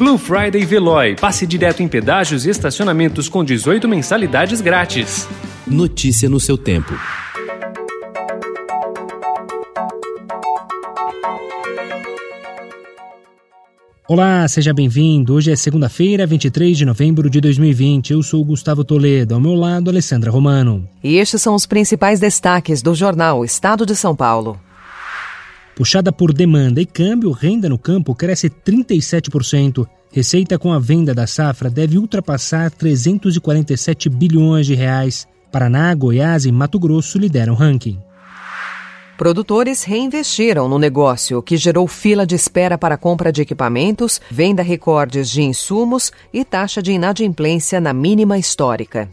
Blue Friday Veloy. Passe direto em pedágios e estacionamentos com 18 mensalidades grátis. Notícia no seu tempo. Olá, seja bem-vindo. Hoje é segunda-feira, 23 de novembro de 2020. Eu sou Gustavo Toledo, ao meu lado, Alessandra Romano. E estes são os principais destaques do jornal Estado de São Paulo. Puxada por demanda e câmbio, renda no campo cresce 37%. Receita com a venda da safra deve ultrapassar 347 bilhões de reais. Paraná, Goiás e Mato Grosso lideram o ranking. Produtores reinvestiram no negócio, que gerou fila de espera para compra de equipamentos, venda recordes de insumos e taxa de inadimplência na mínima histórica.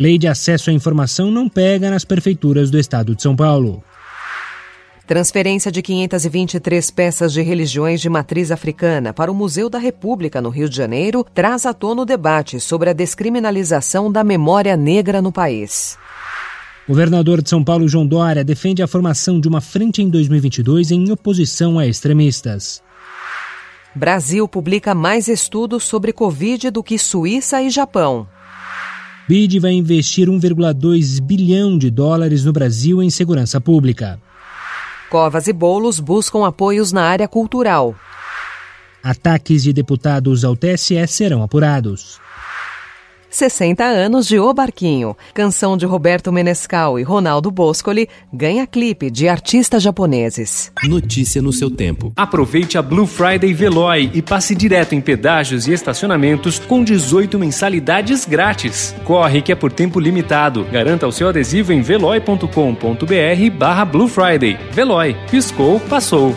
Lei de acesso à informação não pega nas prefeituras do estado de São Paulo. Transferência de 523 peças de religiões de matriz africana para o Museu da República, no Rio de Janeiro, traz à tona o debate sobre a descriminalização da memória negra no país. Governador de São Paulo, João Dória, defende a formação de uma frente em 2022 em oposição a extremistas. Brasil publica mais estudos sobre Covid do que Suíça e Japão. BID vai investir 1,2 bilhão de dólares no Brasil em segurança pública. Covas e Bolos buscam apoios na área cultural. Ataques de deputados ao TSE serão apurados. 60 anos de O Barquinho. Canção de Roberto Menescal e Ronaldo Boscoli ganha clipe de artistas japoneses. Notícia no seu tempo. Aproveite a Blue Friday Veloy e passe direto em pedágios e estacionamentos com 18 mensalidades grátis. Corre que é por tempo limitado. Garanta o seu adesivo em veloy.com.br barra Blue Friday. Veloy. Piscou, passou.